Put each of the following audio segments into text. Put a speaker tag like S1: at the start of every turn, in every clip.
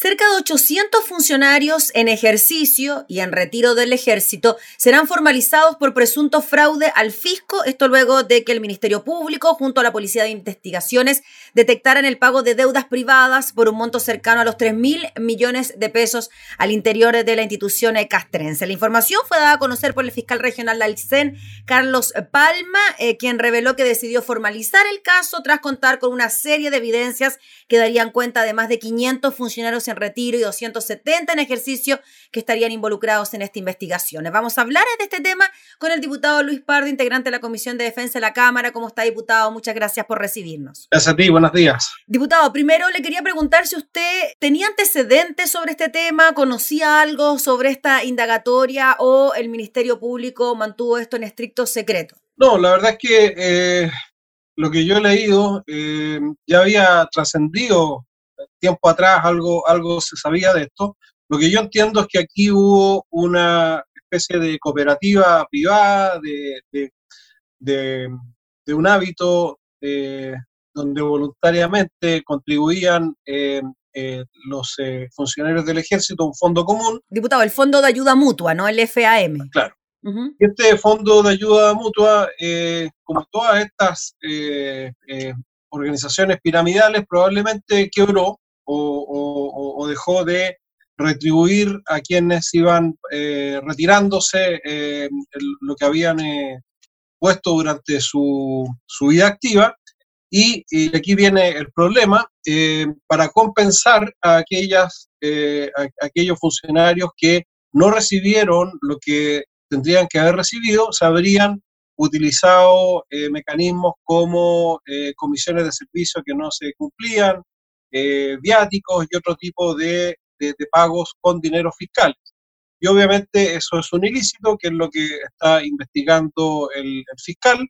S1: Cerca de 800 funcionarios en ejercicio y en retiro del ejército serán formalizados por presunto fraude al fisco, esto luego de que el Ministerio Público junto a la Policía de Investigaciones detectaran el pago de deudas privadas por un monto cercano a los 3 mil millones de pesos al interior de la institución castrense. La información fue dada a conocer por el fiscal regional Alcén, Carlos Palma, eh, quien reveló que decidió formalizar el caso tras contar con una serie de evidencias que darían cuenta de más de 500 funcionarios en retiro y 270 en ejercicio que estarían involucrados en esta investigación. Vamos a hablar de este tema con el diputado Luis Pardo, integrante de la Comisión de Defensa de la Cámara. ¿Cómo está, diputado? Muchas gracias por recibirnos.
S2: Gracias a ti, buenos días.
S1: Diputado, primero le quería preguntar si usted tenía antecedentes sobre este tema, conocía algo sobre esta indagatoria o el Ministerio Público mantuvo esto en estricto secreto.
S2: No, la verdad es que eh, lo que yo he leído eh, ya había trascendido tiempo atrás algo, algo se sabía de esto. Lo que yo entiendo es que aquí hubo una especie de cooperativa privada, de, de, un hábito eh, donde voluntariamente contribuían eh, eh, los funcionarios del ejército a un fondo común.
S1: Diputado, el Fondo de Ayuda Mutua, ¿no? El FAM.
S2: Claro. Este fondo de ayuda mutua, como todas estas organizaciones piramidales, probablemente quebró o, dejó de retribuir a quienes iban eh, retirándose eh, lo que habían eh, puesto durante su, vida activa. Y, aquí viene el problema, para compensar a, aquellas, aquellos funcionarios que no recibieron lo que tendrían que haber recibido, se habrían utilizado mecanismos como comisiones de servicio que no se cumplían, eh, viáticos y otro tipo de, pagos con dinero fiscal. Y obviamente eso es un ilícito, que es lo que está investigando el, fiscal.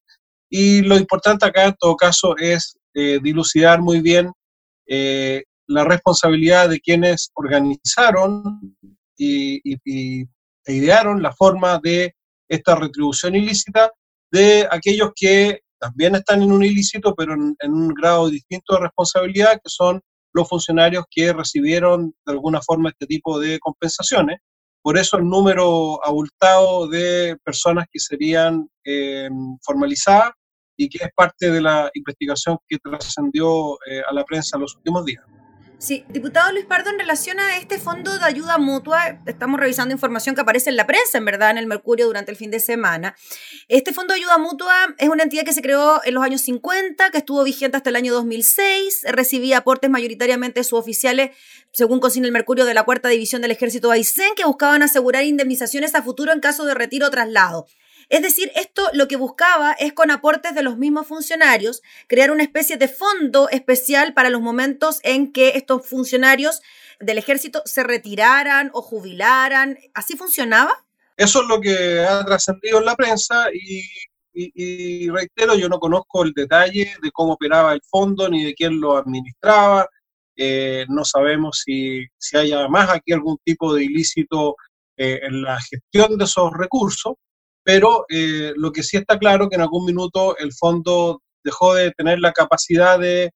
S2: Y lo importante acá, en todo caso, es eh, dilucidar muy bien eh, la responsabilidad de quienes organizaron y, e idearon la forma de esta retribución ilícita de aquellos que también están en un ilícito, pero en, un grado distinto de responsabilidad, que son los funcionarios que recibieron de alguna forma este tipo de compensaciones. Por eso el número abultado de personas que serían eh, formalizadas y que es parte de la investigación que trascendió eh, a la prensa en los últimos días.
S1: Sí, diputado Luis Pardo, en relación a este fondo de ayuda mutua, estamos revisando información que aparece en la prensa, en verdad, en el Mercurio durante el fin de semana. Este fondo de ayuda mutua es una entidad que se creó en los años 50, que estuvo vigente hasta el año 2006, recibía aportes mayoritariamente suboficiales, según consigna el Mercurio, de la Cuarta División del Ejército Aysén, que buscaban asegurar indemnizaciones a futuro en caso de retiro o traslado. Es decir, esto lo que buscaba es con aportes de los mismos funcionarios crear una especie de fondo especial para los momentos en que estos funcionarios del ejército se retiraran o jubilaran. ¿Así funcionaba?
S2: Eso es lo que ha trascendido en la prensa y, reitero, yo no conozco el detalle de cómo operaba el fondo ni de quién lo administraba. Eh, no sabemos si, si hay además aquí algún tipo de ilícito eh, en la gestión de esos recursos pero eh, lo que sí está claro que en algún minuto el fondo dejó de tener la capacidad de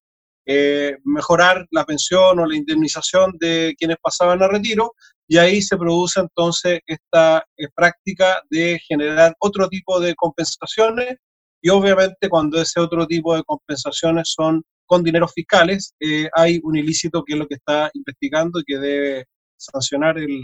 S2: eh, mejorar la pensión o la indemnización de quienes pasaban a retiro y ahí se produce entonces esta eh, práctica de generar otro tipo de compensaciones y obviamente cuando ese otro tipo de compensaciones son con dineros fiscales, hay un ilícito que es lo que está investigando y que debe sancionar el,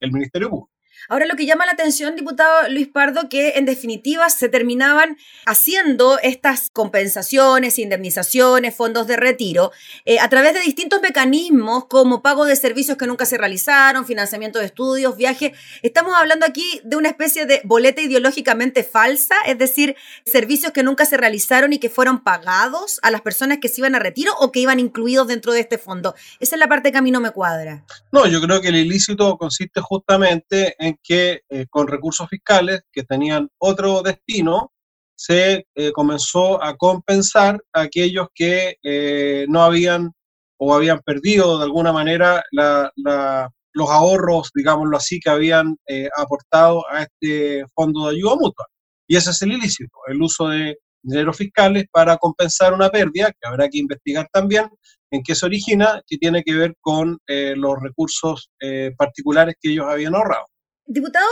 S2: el Ministerio Público.
S1: Ahora lo que llama la atención, diputado Luis Pardo, que en definitiva se terminaban haciendo estas compensaciones, indemnizaciones, fondos de retiro, eh, a través de distintos mecanismos como pago de servicios que nunca se realizaron, financiamiento de estudios, viajes. Estamos hablando aquí de una especie de boleta ideológicamente falsa, es decir, servicios que nunca se realizaron y que fueron pagados a las personas que se iban a retiro o que iban incluidos dentro de este fondo. Esa es la parte que a mí no me cuadra.
S2: No, yo creo que el ilícito consiste justamente en que eh, con recursos fiscales que tenían otro destino, se eh, comenzó a compensar a aquellos que eh, no habían o habían perdido de alguna manera los ahorros, digámoslo así, que habían aportado a este fondo de ayuda mutua. Y ese es el ilícito, el uso de dineros fiscales para compensar una pérdida, que habrá que investigar también en qué se origina, que tiene que ver con eh, los recursos eh, particulares que ellos habían ahorrado.
S1: Diputado,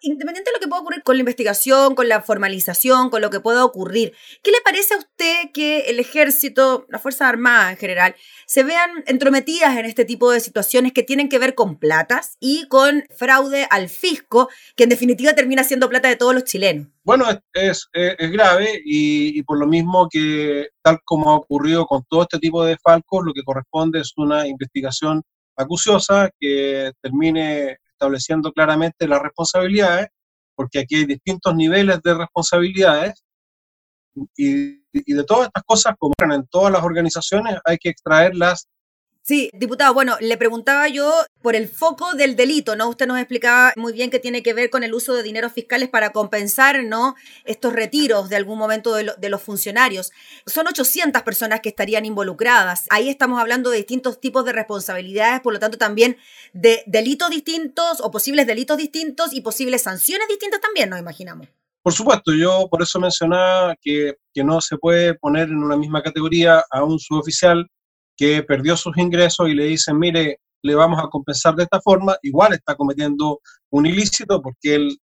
S1: independiente de lo que pueda ocurrir con la investigación, con la formalización, con lo que pueda ocurrir, ¿qué le parece a usted que el ejército, las Fuerzas Armadas en general, se vean entrometidas en este tipo de situaciones que tienen que ver con platas y con fraude al fisco, que en definitiva termina siendo plata de todos los chilenos?
S2: Bueno, es, grave y, y, por lo mismo que tal como ha ocurrido con todo este tipo de falcos, lo que corresponde es una investigación acuciosa que termine estableciendo claramente las responsabilidades, porque aquí hay distintos niveles de responsabilidades y, de todas estas cosas, como en todas las organizaciones, hay que extraerlas
S1: Sí, diputado, bueno, le preguntaba yo por el foco del delito, ¿no? Usted nos explicaba muy bien que tiene que ver con el uso de dineros fiscales para compensar, ¿no? Estos retiros de algún momento de, los funcionarios. Son 800 personas que estarían involucradas. Ahí estamos hablando de distintos tipos de responsabilidades, por lo tanto también de delitos distintos o posibles delitos distintos y posibles sanciones distintas también, nos imaginamos.
S2: Por supuesto, yo por eso mencionaba que, que no se puede poner en una misma categoría a un suboficial que perdió sus ingresos y le dicen, mire, le vamos a compensar de esta forma, igual está cometiendo un ilícito porque él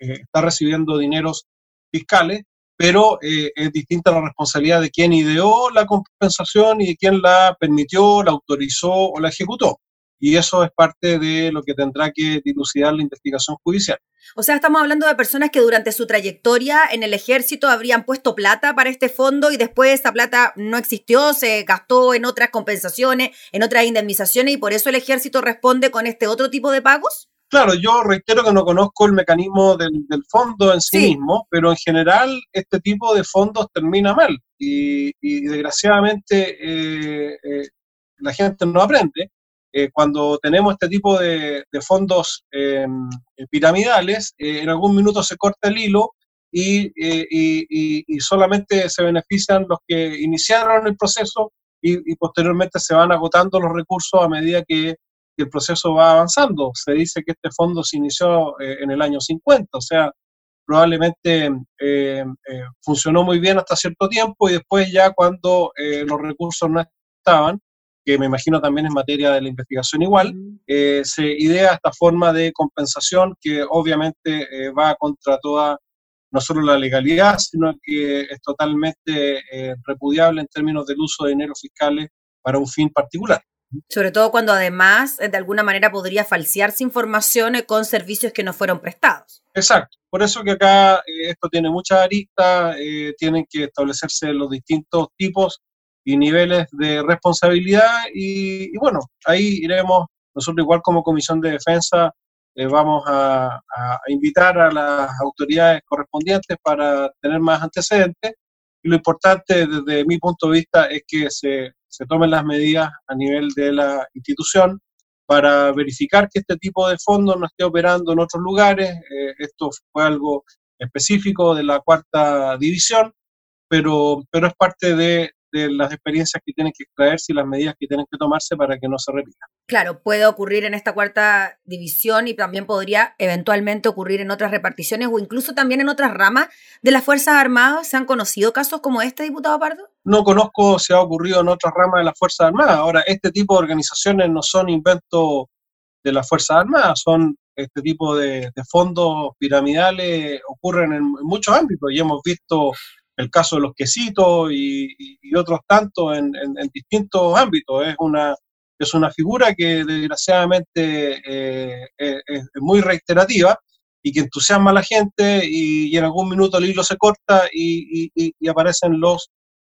S2: eh, está recibiendo dineros fiscales, pero eh, es distinta la responsabilidad de quien ideó la compensación y de quien la permitió, la autorizó o la ejecutó y eso es parte de lo que tendrá que dilucidar la investigación judicial.
S1: O sea, estamos hablando de personas que durante su trayectoria en el ejército habrían puesto plata para este fondo y después esa plata no existió, se gastó en otras compensaciones, en otras indemnizaciones y por eso el ejército responde con este otro tipo de pagos.
S2: Claro, yo reitero que no conozco el mecanismo del, fondo en sí, mismo, pero en general este tipo de fondos termina mal y, desgraciadamente eh, eh, la gente no aprende eh, cuando tenemos este tipo de, fondos em, piramidales, eh, en algún minuto se corta el hilo eh, y, solamente se benefician los que iniciaron el proceso y, posteriormente se van agotando los recursos a medida que, el proceso va avanzando. Se dice que este fondo se inició en el año 50, o sea, probablemente funcionó muy bien hasta cierto tiempo y después ya cuando los recursos no estaban, que me imagino también en materia de la investigación igual, eh, se idea esta forma de compensación que obviamente eh, va contra toda, no solo la legalidad, sino que es totalmente eh, repudiable en términos del uso de dinero fiscales para un fin particular.
S1: Sobre todo cuando además de alguna manera podría falsearse información con servicios que no fueron prestados.
S2: Exacto. Por eso que acá esto tiene muchas aristas, tienen que establecerse los distintos tipos y niveles de responsabilidad y, bueno, ahí iremos, nosotros igual como Comisión de Defensa eh, vamos a, invitar a las autoridades correspondientes para tener más antecedentes y lo importante desde mi punto de vista es que se, se tomen las medidas a nivel de la institución para verificar que este tipo de fondos no esté operando en otros lugares. Eh, esto fue algo específico de la cuarta división, pero, pero es parte de, de las experiencias que tienen que extraerse y las medidas que tienen que tomarse para que no se repita.
S1: Claro, puede ocurrir en esta cuarta división y también podría eventualmente ocurrir en otras reparticiones o incluso también en otras ramas de las Fuerzas Armadas. ¿Se han conocido casos como este, diputado Pardo?
S2: No conozco si ha ocurrido en otras ramas de las Fuerzas Armadas. Ahora, este tipo de organizaciones no son inventos de las Fuerzas Armadas, son este tipo de, fondos piramidales ocurren en, en muchos ámbitos y hemos visto el caso de los quesitos y, otros tantos en, distintos ámbitos. Es una, es una figura que desgraciadamente eh, es, muy reiterativa y que entusiasma a la gente y, en algún minuto el hilo se corta y, aparecen los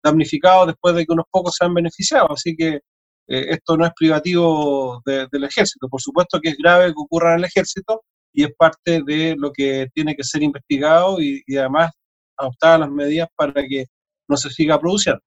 S2: damnificados después de que unos pocos se han beneficiado. Así que eh, esto no es privativo del ejército. Por supuesto que es grave que ocurra en el ejército y es parte de lo que tiene que ser investigado y además adoptadas las medidas para que no se siga produciendo.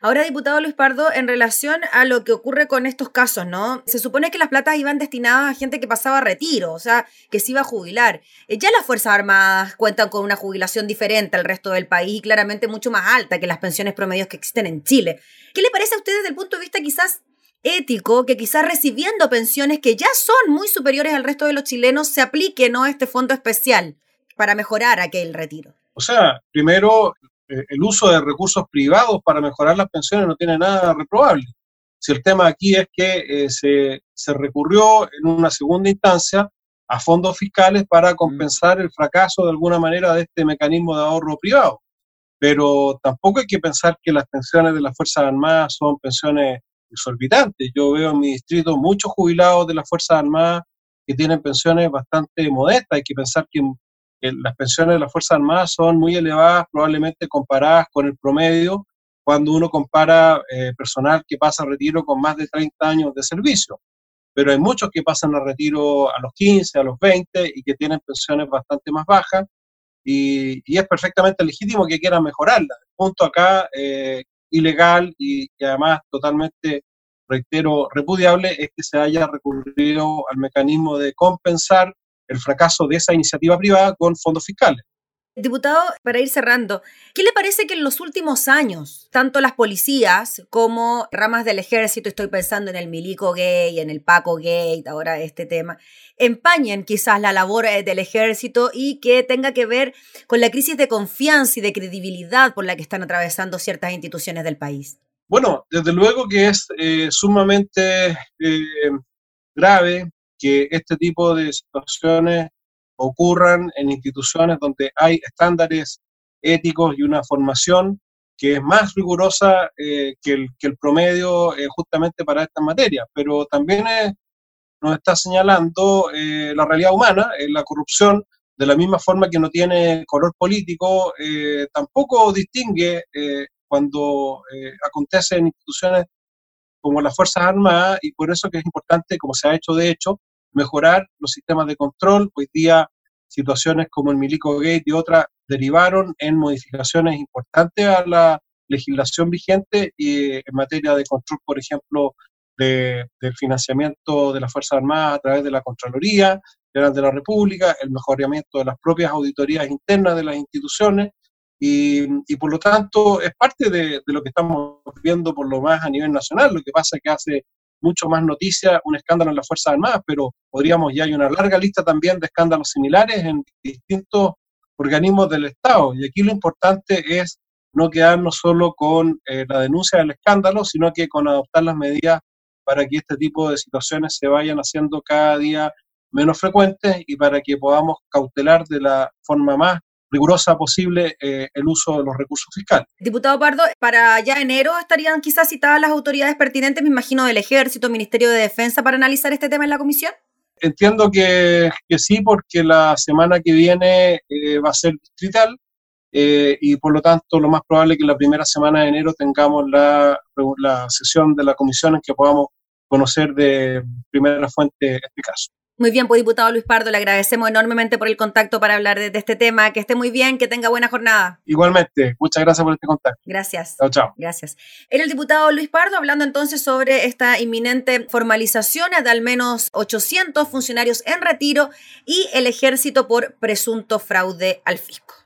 S1: Ahora, diputado Luis Pardo, en relación a lo que ocurre con estos casos, ¿no? Se supone que las platas iban destinadas a gente que pasaba retiro, o sea, que se iba a jubilar. Eh, ya las Fuerzas Armadas cuentan con una jubilación diferente al resto del país y claramente mucho más alta que las pensiones promedios que existen en Chile. ¿Qué le parece a usted desde el punto de vista quizás ético que quizás recibiendo pensiones que ya son muy superiores al resto de los chilenos se aplique, ¿no? Este fondo especial para mejorar aquel retiro.
S2: O sea, primero, el uso de recursos privados para mejorar las pensiones no tiene nada reprobable. Si el tema aquí es que se, se recurrió en una segunda instancia a fondos fiscales para compensar el fracaso de alguna manera de este mecanismo de ahorro privado. Pero tampoco hay que pensar que las pensiones de las Fuerzas Armadas son pensiones exorbitantes. Yo veo en mi distrito muchos jubilados de las Fuerzas Armadas que tienen pensiones bastante modestas. Hay que pensar que, las pensiones de las Fuerzas Armadas son muy elevadas, probablemente comparadas con el promedio, cuando uno compara eh, personal que pasa a retiro con más de 30 años de servicio pero hay muchos que pasan a retiro a los 15, a los 20 y que tienen pensiones bastante más bajas y, es perfectamente legítimo que quieran mejorarlas. El punto acá, eh, ilegal y, y, además totalmente, reitero, repudiable, es que se haya recurrido al mecanismo de compensar el fracaso de esa iniciativa privada con fondos fiscales.
S1: Diputado, para ir cerrando, ¿qué le parece que en los últimos años, tanto las policías como ramas del ejército, estoy pensando en el milico gay, en el Paco gay, ahora este tema, empañen quizás la labor eh, del ejército y que tenga que ver con la crisis de confianza y de credibilidad por la que están atravesando ciertas instituciones del país?
S2: Bueno, desde luego que es eh, sumamente eh, grave que este tipo de situaciones ocurran en instituciones donde hay estándares éticos y una formación que es más rigurosa eh, que, el, promedio eh, justamente para estas materias, pero también nos está señalando eh, la realidad humana, la corrupción, de la misma forma que no tiene color político, tampoco distingue cuando acontece en instituciones como las Fuerzas Armadas y por eso que es importante, como se ha hecho de hecho, mejorar los sistemas de control. Hoy día situaciones como el Milico Gate y otras derivaron en modificaciones importantes a la legislación vigente y en materia de control, por ejemplo, de, del financiamiento de las Fuerzas Armadas a través de la Contraloría General de la República, el mejoramiento de las propias auditorías internas de las instituciones y, y por lo tanto es parte de, de, lo que estamos viendo por lo más a nivel nacional. Lo que pasa es que hace mucho más noticia un escándalo en las Fuerzas Armadas, pero podríamos, ya hay una larga lista también de escándalos similares en distintos organismos del Estado. Y aquí lo importante es no quedarnos solo con eh, la denuncia del escándalo, sino que con adoptar las medidas para que este tipo de situaciones se vayan haciendo cada día menos frecuentes y para que podamos cautelar de la forma más rigurosa posible eh, el uso de los recursos fiscales.
S1: Diputado Pardo, para ya enero estarían quizás citadas las autoridades pertinentes, me imagino, del Ejército, Ministerio de Defensa, para analizar este tema en la comisión.
S2: Entiendo que, que sí, porque la semana que viene eh, va a ser distrital eh, y por lo tanto lo más probable es que la primera semana de enero tengamos la, la sesión de la comisión en que podamos conocer de primera fuente este caso.
S1: Muy bien, pues diputado Luis Pardo, le agradecemos enormemente por el contacto para hablar de, de, este tema. Que esté muy bien, que tenga buena jornada.
S2: Igualmente, muchas gracias por este contacto.
S1: Gracias.
S2: Chao, chao.
S1: Gracias. Era el diputado Luis Pardo hablando entonces sobre esta inminente formalización de al menos 800 funcionarios en retiro y el ejército por presunto fraude al fisco.